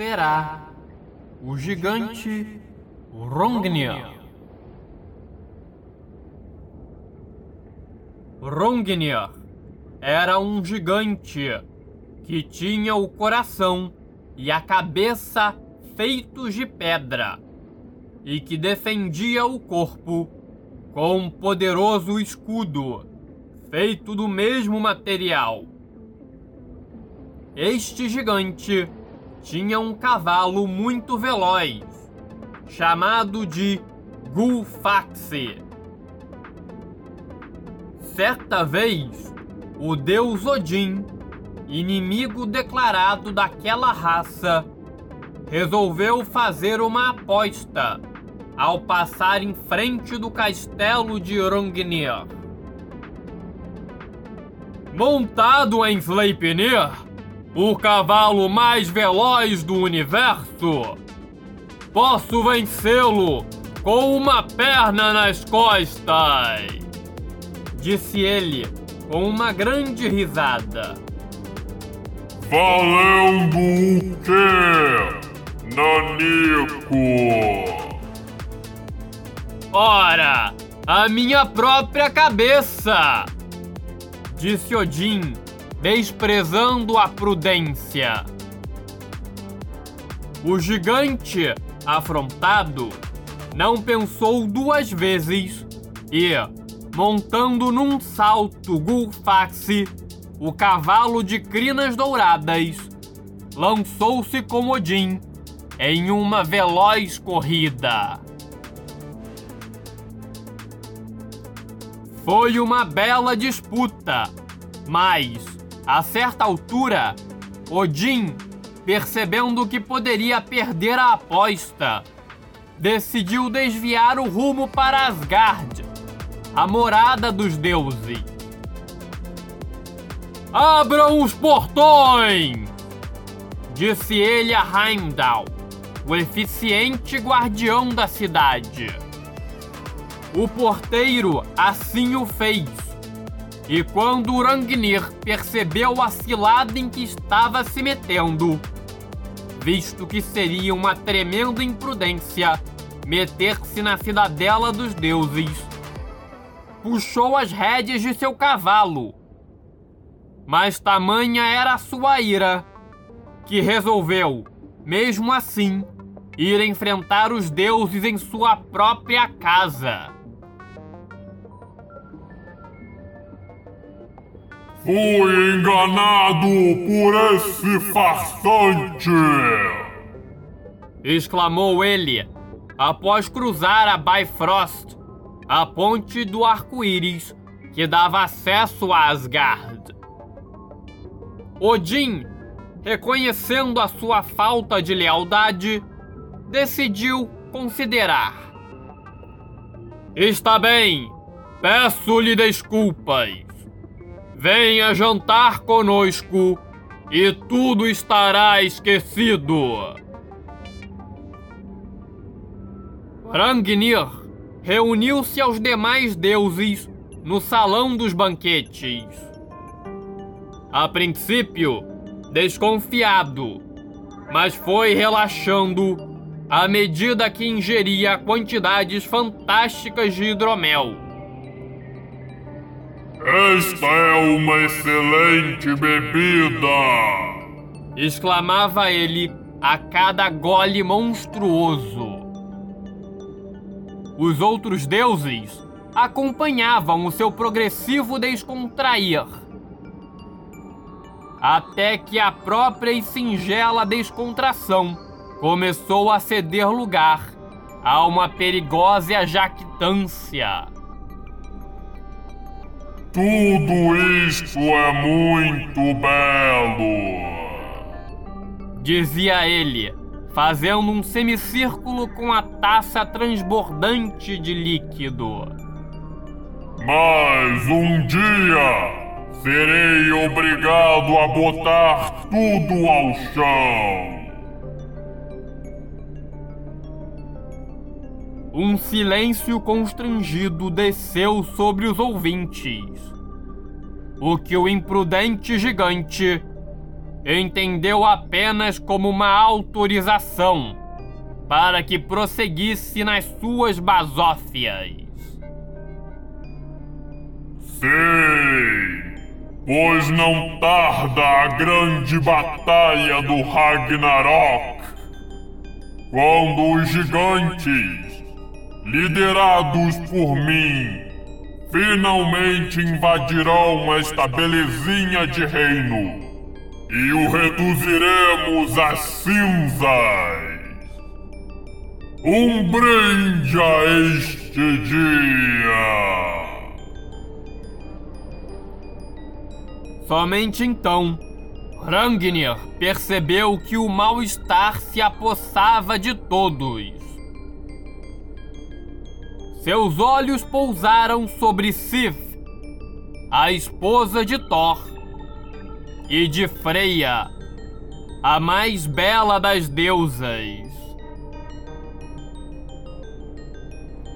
Será o gigante Rongnir. Rongnir era um gigante que tinha o coração e a cabeça feitos de pedra e que defendia o corpo com um poderoso escudo feito do mesmo material. Este gigante tinha um cavalo muito veloz, chamado de Gulfaxi. Certa vez, o deus Odin, inimigo declarado daquela raça, resolveu fazer uma aposta ao passar em frente do castelo de Rongnir. Montado em Sleipnir, o cavalo mais veloz do universo. Posso vencê-lo com uma perna nas costas, disse ele com uma grande risada. Valendo o quê, Nanico? Ora, a minha própria cabeça, disse Odin desprezando a prudência. O gigante, afrontado, não pensou duas vezes e, montando num salto Gulfaxi, o cavalo de crinas douradas, lançou-se com Odin em uma veloz corrida. Foi uma bela disputa, mas a certa altura, Odin, percebendo que poderia perder a aposta, decidiu desviar o rumo para Asgard, a morada dos deuses. Abram os portões! Disse ele a Heimdall, o eficiente guardião da cidade. O porteiro assim o fez e quando Urangnir percebeu a cilada em que estava se metendo, visto que seria uma tremenda imprudência meter-se na cidadela dos deuses, puxou as rédeas de seu cavalo. Mas tamanha era a sua ira que resolveu, mesmo assim, ir enfrentar os deuses em sua própria casa. Fui enganado por esse farsante! exclamou ele após cruzar a Bifrost, a ponte do arco-íris que dava acesso a Asgard. Odin, reconhecendo a sua falta de lealdade, decidiu considerar. Está bem, peço-lhe desculpas. Venha jantar conosco e tudo estará esquecido. Rangnir reuniu-se aos demais deuses no salão dos banquetes. A princípio, desconfiado, mas foi relaxando à medida que ingeria quantidades fantásticas de hidromel. Esta é uma excelente bebida! exclamava ele a cada gole monstruoso. Os outros deuses acompanhavam o seu progressivo descontrair. Até que a própria e singela descontração começou a ceder lugar a uma perigosa jactância. Tudo isto é muito belo. Dizia ele, fazendo um semicírculo com a taça transbordante de líquido. Mas um dia serei obrigado a botar tudo ao chão. Um silêncio constrangido desceu sobre os ouvintes. O que o imprudente gigante entendeu apenas como uma autorização para que prosseguisse nas suas basófias. Sei, pois não tarda a grande batalha do Ragnarok, quando os gigantes, liderados por mim, finalmente invadirão esta belezinha de reino e o reduziremos a cinzas. Um brinde a este dia. Somente então, Rangnir percebeu que o mal-estar se apossava de todos. Seus olhos pousaram sobre Sif, a esposa de Thor, e de Freya, a mais bela das deusas.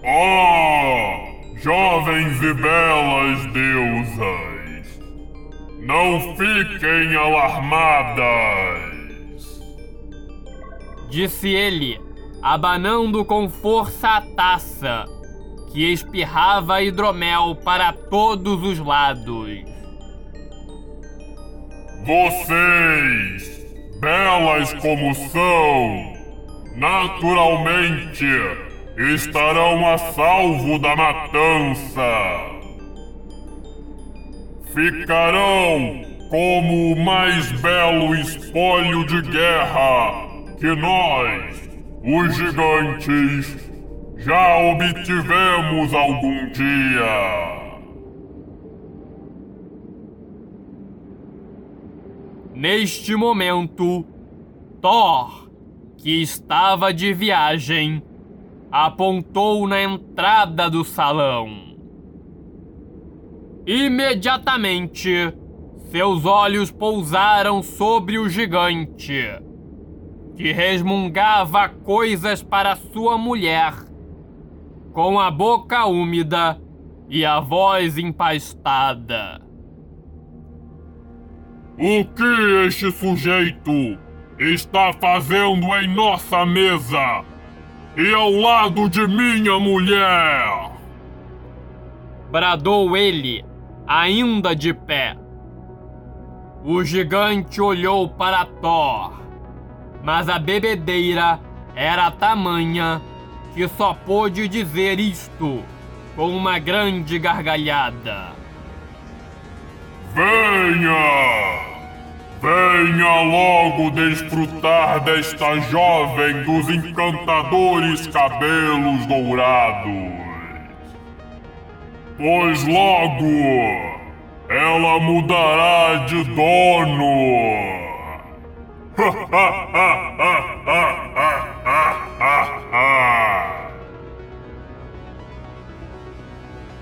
Oh, jovens e belas deusas, não fiquem alarmadas. Disse ele, abanando com força a taça, que espirrava hidromel para todos os lados. Vocês, belas como são, naturalmente estarão a salvo da matança. Ficarão como o mais belo espólio de guerra que nós, os gigantes, já obtivemos algum dia. Neste momento, Thor, que estava de viagem, apontou na entrada do salão. Imediatamente, seus olhos pousaram sobre o gigante, que resmungava coisas para sua mulher, com a boca úmida e a voz empastada. O que este sujeito está fazendo em nossa mesa e ao lado de minha mulher? Bradou ele, ainda de pé. O gigante olhou para Thor, mas a bebedeira era tamanha que só pôde dizer isto com uma grande gargalhada. Venha! Venha logo desfrutar desta jovem dos encantadores cabelos dourados. Pois logo ela mudará de dono.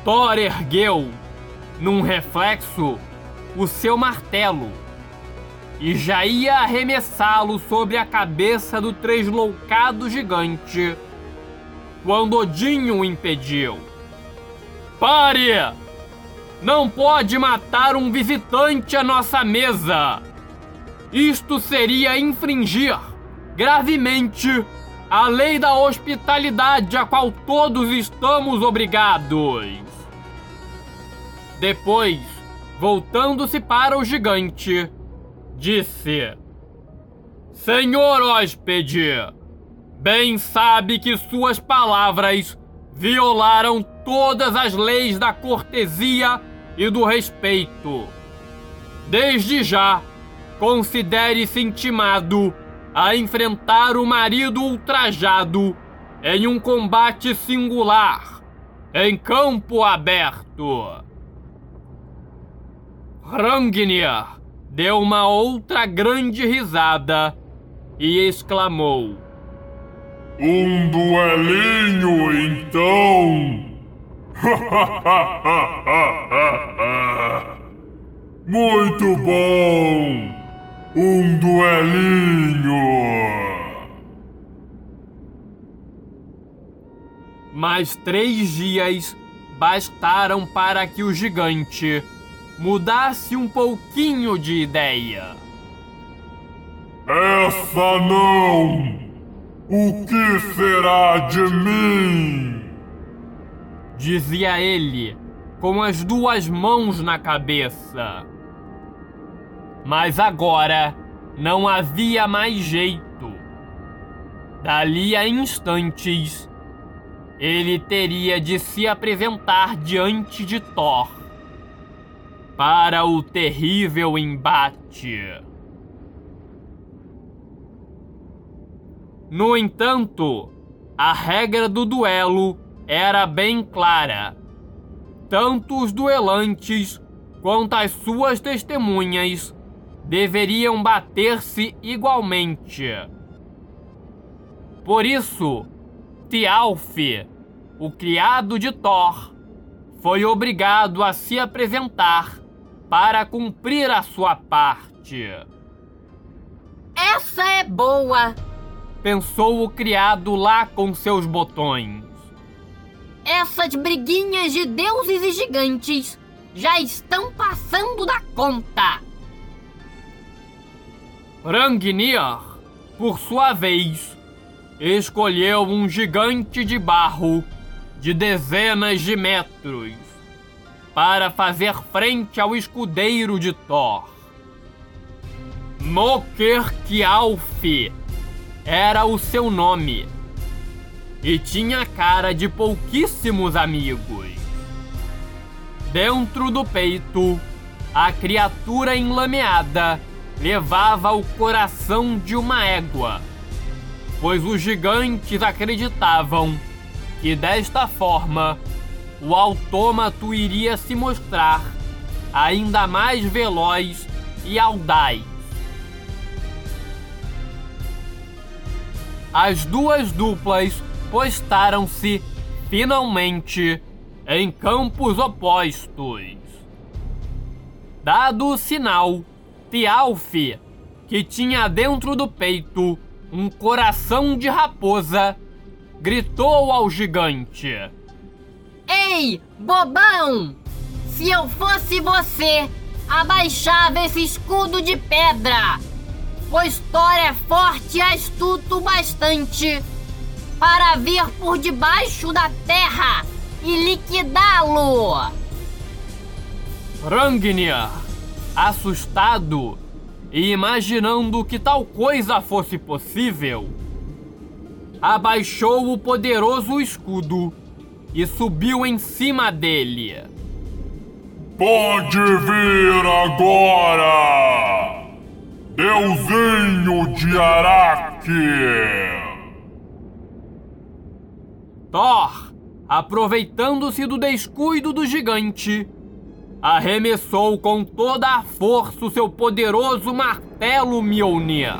Thor ergueu, num reflexo, o seu martelo e já ia arremessá-lo sobre a cabeça do tresloucado gigante quando Odin o impediu. Pare! Não pode matar um visitante à nossa mesa! Isto seria infringir gravemente a lei da hospitalidade a qual todos estamos obrigados. Depois, voltando-se para o gigante, disse: Senhor hóspede, bem sabe que suas palavras violaram todas as leis da cortesia e do respeito. Desde já, considere-se intimado a enfrentar o marido ultrajado em um combate singular, em campo aberto. Hrungnir deu uma outra grande risada e exclamou: Um duelinho, então! Muito bom! Um duelinho! Mas três dias bastaram para que o gigante mudasse um pouquinho de ideia. Essa não! O que será de mim? Dizia ele, com as duas mãos na cabeça. Mas agora não havia mais jeito. Dali a instantes, ele teria de se apresentar diante de Thor para o terrível embate. No entanto, a regra do duelo era bem clara. Tanto os duelantes quanto as suas testemunhas deveriam bater-se igualmente. Por isso, Thialf, o criado de Thor, foi obrigado a se apresentar para cumprir a sua parte. Essa é boa, pensou o criado lá com seus botões. Essas briguinhas de deuses e gigantes já estão passando da conta. Rangnir, por sua vez, escolheu um gigante de barro de dezenas de metros para fazer frente ao escudeiro de Thor. Mokerkialf era o seu nome e tinha cara de pouquíssimos amigos. Dentro do peito, a criatura enlameada levava o coração de uma égua, pois os gigantes acreditavam que desta forma o autômato iria se mostrar ainda mais veloz e audaz. As duas duplas postaram-se finalmente em campos opostos. Dado o sinal, Thialf, que tinha dentro do peito um coração de raposa, gritou ao gigante. Ei, bobão! Se eu fosse você, abaixava esse escudo de pedra, pois Thor é forte e astuto bastante para vir por debaixo da terra e liquidá-lo. Rangnir, assustado e imaginando que tal coisa fosse possível, abaixou o poderoso escudo e subiu em cima dele. Pode vir agora, Deusinho de Araque! Thor, aproveitando-se do descuido do gigante, arremessou com toda a força o seu poderoso martelo Mjolnir,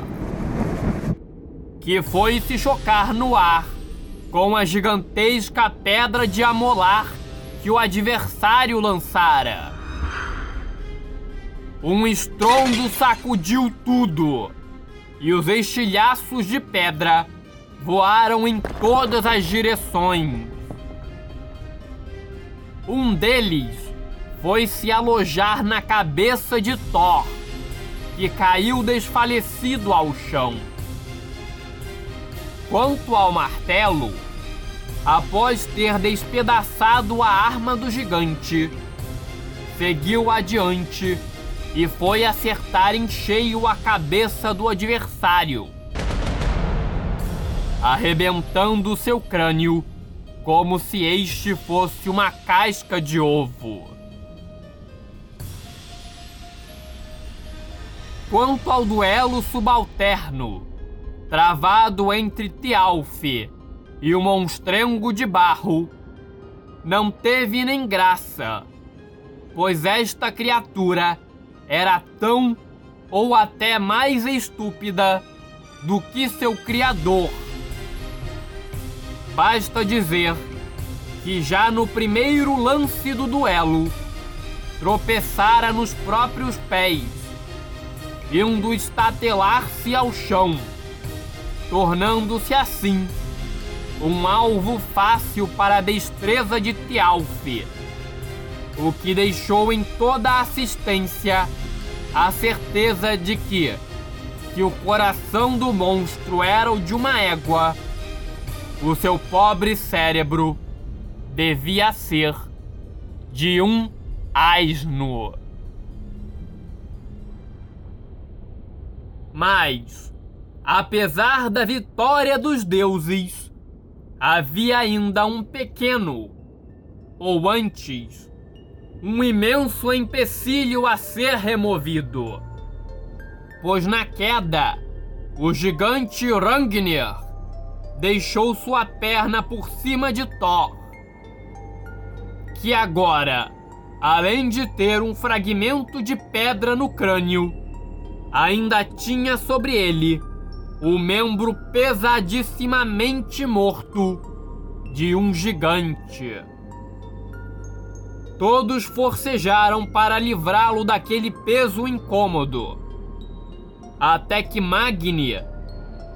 que foi se chocar no ar com a gigantesca pedra de amolar que o adversário lançara. Um estrondo sacudiu tudo e os estilhaços de pedra voaram em todas as direções. Um deles foi se alojar na cabeça de Thor, que caiu desfalecido ao chão. Quanto ao martelo, após ter despedaçado a arma do gigante, seguiu adiante e foi acertar em cheio a cabeça do adversário, arrebentando seu crânio como se este fosse uma casca de ovo. Quanto ao duelo subalterno, travado entre Thialf e o monstrengo de barro, não teve nem graça, pois esta criatura era tão ou até mais estúpida do que seu criador. Basta dizer que já no primeiro lance do duelo tropeçara nos próprios pés, indo estatelar-se ao chão, tornando-se assim um alvo fácil para a destreza de Thialf, o que deixou em toda a assistência a certeza de que, que o coração do monstro era o de uma égua, o seu pobre cérebro devia ser de um asno. Mas, apesar da vitória dos deuses, havia ainda um pequeno, ou antes, um imenso empecilho a ser removido. Pois na queda, o gigante Rangnir deixou sua perna por cima de Thor, que agora, além de ter um fragmento de pedra no crânio, ainda tinha sobre ele o membro pesadissimamente morto de um gigante. Todos forcejaram para livrá-lo daquele peso incômodo. Até que Magni,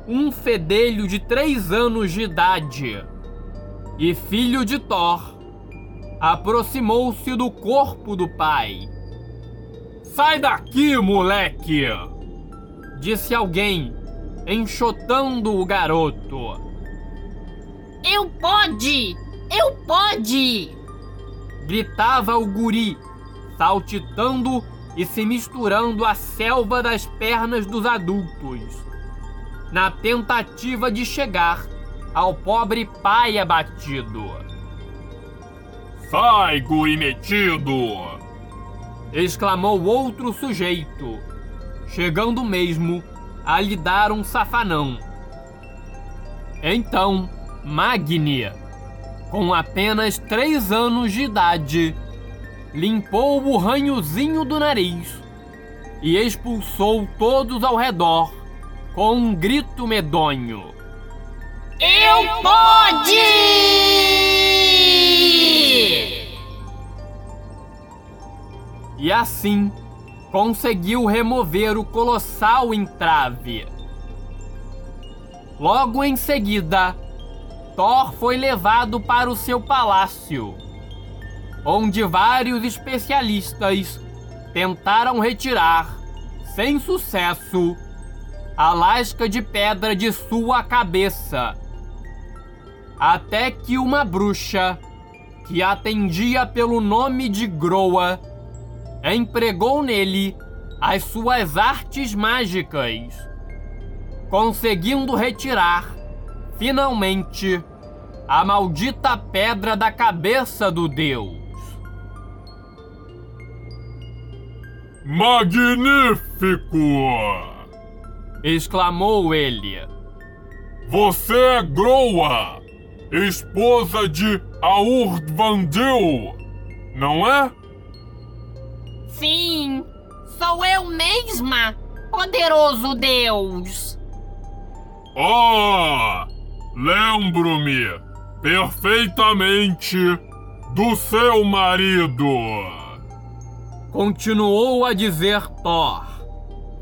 um fedelho de três anos de idade e filho de Thor, aproximou-se do corpo do pai. Sai daqui, moleque! Disse alguém, enxotando o garoto. Eu pode! Eu pode! gritava o guri, saltitando e se misturando à selva das pernas dos adultos, na tentativa de chegar ao pobre pai abatido. Sai, guri metido! exclamou outro sujeito, chegando mesmo a lhe dar um safanão. Então, Magni com apenas três anos de idade, limpou o ranhozinho do nariz e expulsou todos ao redor com um grito medonho. Eu pode! E assim conseguiu remover o colossal entrave. Logo em seguida, Thor foi levado para o seu palácio, onde vários especialistas tentaram retirar, sem sucesso, a lasca de pedra de sua cabeça. Até que uma bruxa, que atendia pelo nome de Groa, empregou nele as suas artes mágicas, conseguindo retirar finalmente, a maldita pedra da cabeça do deus. Magnífico! exclamou ele. Você é Groa, esposa de Aurdvandil, não é? Sim, sou eu mesma, poderoso Deus. Ah! Lembro-me perfeitamente do seu marido. Continuou a dizer Thor,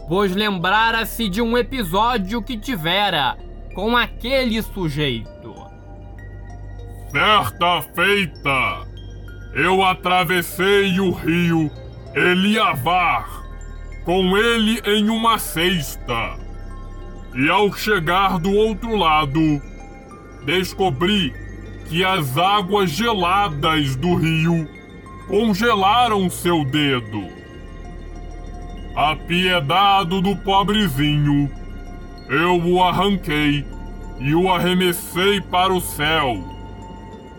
pois lembrara-se de um episódio que tivera com aquele sujeito. Certa feita, eu atravessei o rio Eliavar com ele em uma cesta. E ao chegar do outro lado, descobri que as águas geladas do rio congelaram seu dedo. Apiedado do pobrezinho, eu o arranquei e o arremessei para o céu,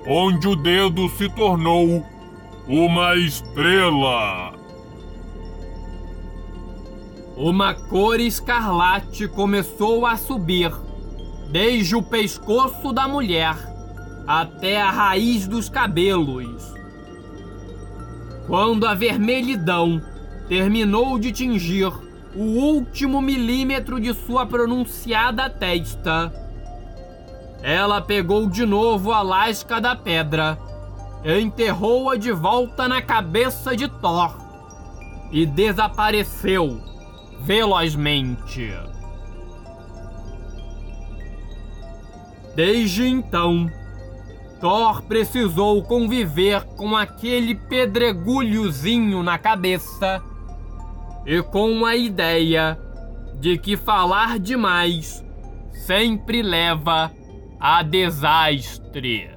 onde o dedo se tornou uma estrela. Uma cor escarlate começou a subir desde o pescoço da mulher até a raiz dos cabelos. Quando a vermelhidão terminou de tingir o último milímetro de sua pronunciada testa, ela pegou de novo a lasca da pedra, enterrou-a de volta na cabeça de Thor e desapareceu velozmente. Desde então, Thor precisou conviver com aquele pedregulhozinho na cabeça e com a ideia de que falar demais sempre leva a desastre.